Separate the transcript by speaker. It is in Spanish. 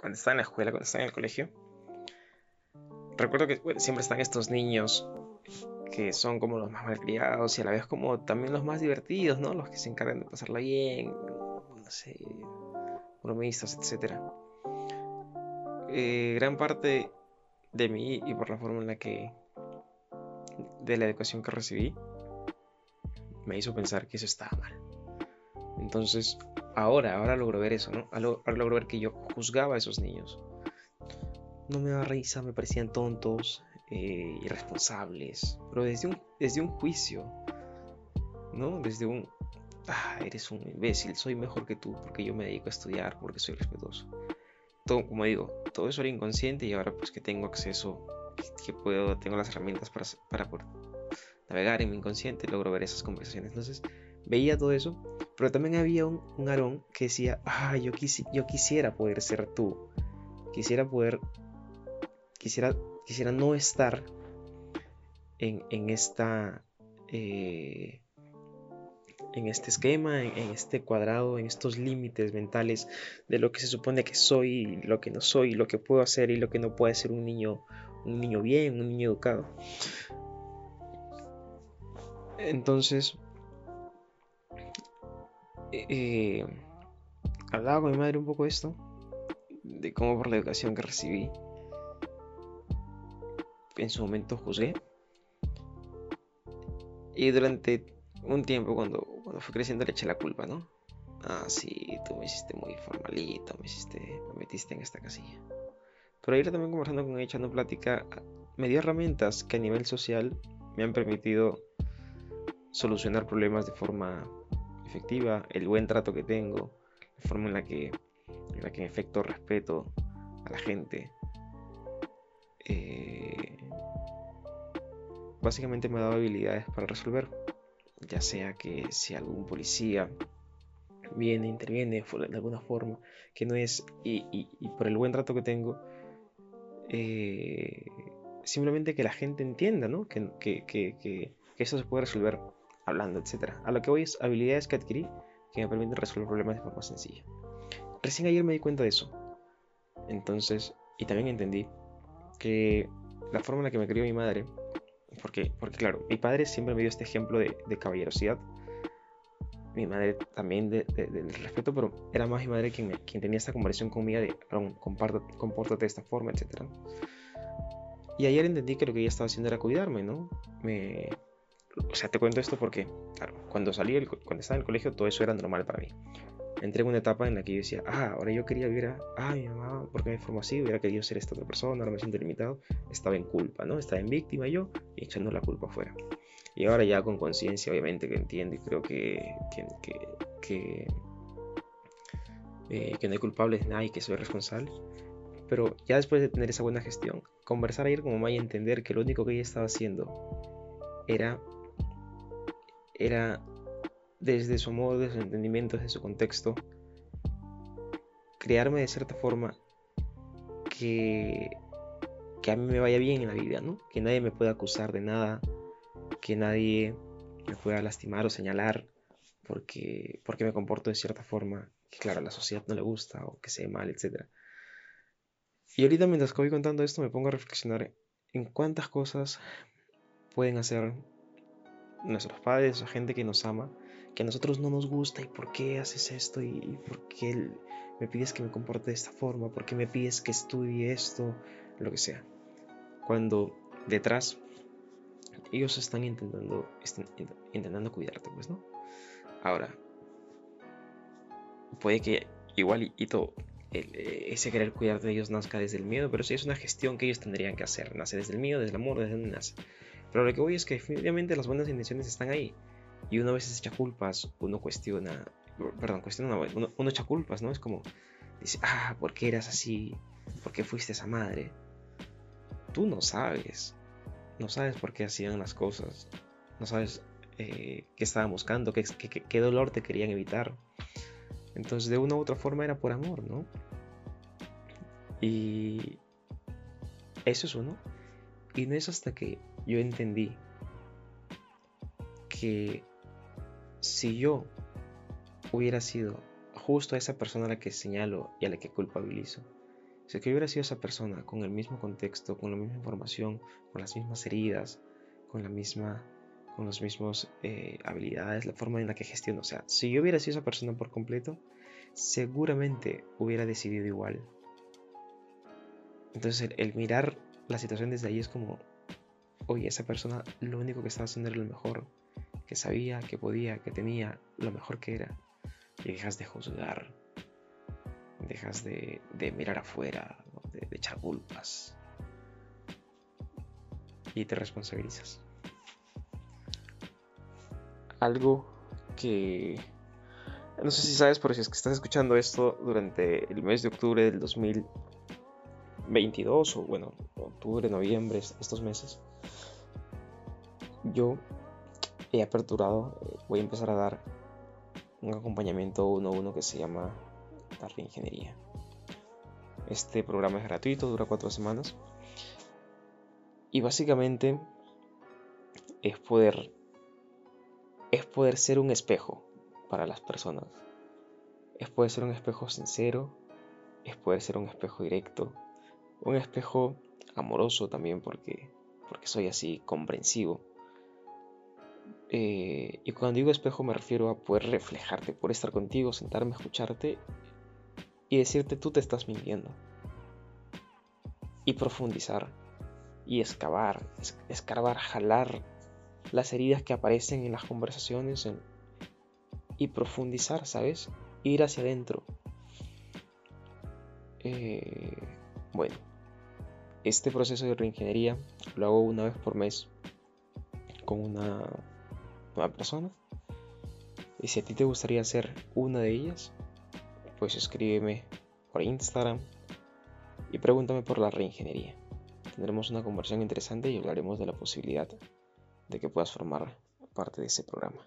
Speaker 1: cuando estaba en la escuela, cuando estaba en el colegio, recuerdo que siempre están estos niños que son como los más malcriados y a la vez como también los más divertidos, ¿no? Los que se encargan de pasarla bien, no sé, bromistas, etc. Eh, gran parte de mí y por la forma en la que de la educación que recibí me hizo pensar que eso estaba mal. Entonces, ahora, ahora logro ver eso, ¿no? Ahora logro ver que yo juzgaba a esos niños. No me daba risa, me parecían tontos, eh, irresponsables, pero desde un, desde un juicio, ¿no? Desde un, ah, eres un imbécil, soy mejor que tú porque yo me dedico a estudiar, porque soy respetuoso. Todo, como digo, todo eso era inconsciente y ahora pues que tengo acceso, que, puedo, tengo las herramientas para, para poder navegar en mi inconsciente, logro ver esas conversaciones. Entonces, veía todo eso, pero también había un, un Aarón que decía, ah, yo, quisiera poder ser tú, quisiera poder, quisiera, quisiera no estar en, en esta, eh, en este esquema, en, en, este cuadrado, en estos límites mentales de lo que se supone que soy, lo que no soy, lo que puedo hacer y lo que no puede ser un niño, un niño bien, un niño educado. Entonces, eh, hablaba con mi madre un poco de esto, de cómo por la educación que recibí, en su momento juzgué. Y durante un tiempo, cuando, cuando fui creciendo, le eché la culpa, ¿no? Ah, sí, tú me hiciste muy formalito, me hiciste, me metiste en esta casilla. Pero ayer también conversando con ella, echando plática, me dio herramientas que a nivel social me han permitido solucionar problemas de forma efectiva, el buen trato que tengo, la forma en la que, en, efecto respeto a la gente. Eh, básicamente me ha dado habilidades para resolver, ya sea que si algún policía viene, interviene de alguna forma, que no es, y, por el buen trato que tengo, eh, simplemente que la gente entienda, ¿no? Que, eso se puede resolver hablando, etc. A lo que voy es habilidades que adquirí que me permiten resolver problemas de forma sencilla. Recién ayer me di cuenta de eso. Entonces, y también entendí que la forma en la que me crió mi madre, porque, porque claro, mi padre siempre me dio este ejemplo de, caballerosidad. Mi madre también de, del respeto, pero era más mi madre quien, quien tenía esta conversación conmigo de, compórtate de esta forma, etc. Y ayer entendí que lo que ella estaba haciendo era cuidarme, ¿no? Me, o sea, te cuento esto porque, claro, cuando salí, cuando estaba en el colegio, todo eso era normal para mí. Entré en una etapa en la que yo decía, ah, ahora yo quería ver a, ah, mi mamá, ¿por qué me formó así? Hubiera querido ser esta otra persona, ahora me siento limitado. Estaba en culpa, ¿no? Estaba en víctima yo y echando la culpa afuera. Y ahora ya con conciencia, obviamente, que entiendo y creo que, que, que, que, eh, que no hay culpables nadie, que soy responsable. Pero ya después de tener esa buena gestión, conversar ayer con mamá y entender que lo único que ella estaba haciendo era era desde su modo, de su entendimiento, desde su contexto, crearme de cierta forma que, que a mí me vaya bien en la vida, ¿no? Que nadie me pueda acusar de nada, que nadie me pueda lastimar o señalar porque, porque me comporto de cierta forma que, claro, a la sociedad no le gusta o que sea mal, etc. Y ahorita mientras que voy contando esto me pongo a reflexionar en cuántas cosas pueden hacer nuestros padres o gente que nos ama, que a nosotros no nos gusta y por qué haces esto y, por qué me pides que me comporte de esta forma, por qué me pides que estudie esto, lo que sea. Cuando detrás ellos están intentando, están intentando cuidarte, pues, ¿no? Ahora, puede que igual y, todo ese querer cuidarte de ellos nazca desde el miedo, pero sí es una gestión que ellos tendrían que hacer, nace desde el miedo, desde el amor, desde donde nace. Pero lo que voy es que definitivamente las buenas intenciones están ahí. Y uno a veces echa culpas, uno cuestiona, perdón, cuestiona, uno, uno echa culpas, ¿no? Es como, dice, ah, ¿por qué eras así? ¿Por qué fuiste esa madre? Tú no sabes. No sabes por qué hacían las cosas. No sabes eh, qué estaban buscando, qué, qué, qué dolor te querían evitar. Entonces, de una u otra forma era por amor, ¿no? Y eso es uno. Y no es hasta que yo entendí que si yo hubiera sido justo a esa persona a la que señalo y a la que culpabilizo, Si que hubiera sido esa persona con el mismo contexto, con la misma información, con las mismas heridas, con la misma con las mismas eh, habilidades, la forma en la que gestiono. O sea, si yo hubiera sido esa persona por completo, seguramente hubiera decidido igual. Entonces el, mirar la situación desde ahí es como, oye, esa persona lo único que estaba haciendo era lo mejor, que sabía, que podía, que tenía, lo mejor que era. Y dejas de juzgar, dejas de, mirar afuera, de, de echar culpas. Y te responsabilizas. Algo que no sé si sabes, pero si es que estás escuchando esto durante el mes de octubre del 2022, o bueno, octubre, noviembre, estos meses, yo he aperturado, eh, voy a empezar a dar un acompañamiento uno a uno que se llama la Ingeniería. Este programa es gratuito, dura cuatro semanas. Y básicamente es poder, es poder ser un espejo para las personas. Es poder ser un espejo sincero, es poder ser un espejo directo, un espejo amoroso también porque, porque soy así comprensivo. Eh, y cuando digo espejo me refiero a poder reflejarte, poder estar contigo, sentarme, escucharte y decirte tú te estás mintiendo. Y profundizar y excavar, escarbar, jalar las heridas que aparecen en las conversaciones, en, y profundizar, ¿sabes? Ir hacia adentro. Eh, bueno, este proceso de reingeniería lo hago una vez por mes con una nueva persona. Y si a ti te gustaría ser una de ellas, pues escríbeme por Instagram y pregúntame por la reingeniería. Tendremos una conversación interesante y hablaremos de la posibilidad de que puedas formar parte de ese programa.